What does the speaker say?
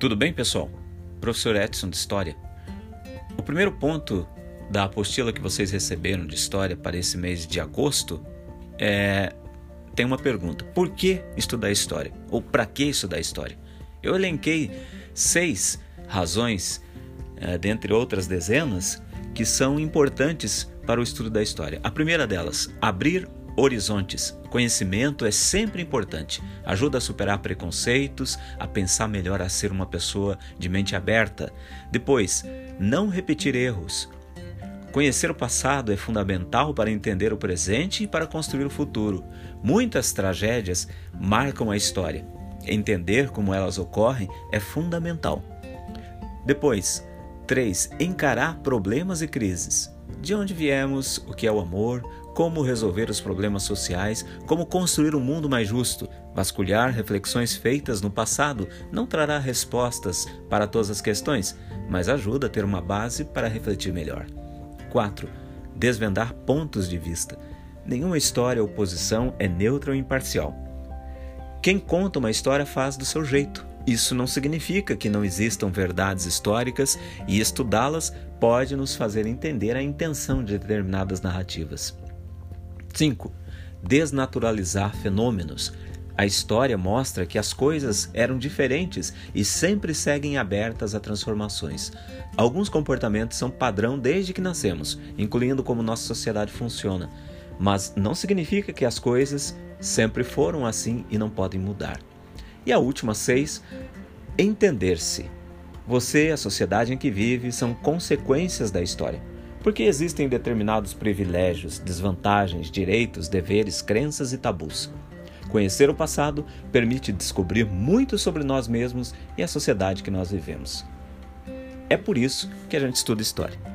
Tudo bem, pessoal? Professor Edson de História. O primeiro ponto da apostila que vocês receberam de História para esse mês de agosto é tem uma pergunta: por que estudar História? Ou para que estudar História? Eu elenquei seis razões, é, dentre outras dezenas, que são importantes para o estudo da história. A primeira delas, abrir horizontes. Conhecimento é sempre importante. Ajuda a superar preconceitos, a pensar melhor, a ser uma pessoa de mente aberta. Depois, não repetir erros. Conhecer o passado é fundamental para entender o presente e para construir o futuro. Muitas tragédias marcam a história. Entender como elas ocorrem é fundamental. Depois, 3. Encarar problemas e crises. De onde viemos, o que é o amor, como resolver os problemas sociais, como construir um mundo mais justo. Vasculhar reflexões feitas no passado não trará respostas para todas as questões, mas ajuda a ter uma base para refletir melhor. 4. Desvendar pontos de vista. Nenhuma história ou posição é neutra ou imparcial. Quem conta uma história faz do seu jeito. Isso não significa que não existam verdades históricas e estudá-las pode nos fazer entender a intenção de determinadas narrativas. 5. Desnaturalizar fenômenos. A história mostra que as coisas eram diferentes e sempre seguem abertas a transformações. Alguns comportamentos são padrão desde que nascemos, incluindo como nossa sociedade funciona, mas não significa que as coisas sempre foram assim e não podem mudar. E a última seis, entender-se. Você a sociedade em que vive são consequências da história. Porque existem determinados privilégios, desvantagens, direitos, deveres, crenças e tabus. Conhecer o passado permite descobrir muito sobre nós mesmos e a sociedade que nós vivemos. É por isso que a gente estuda história.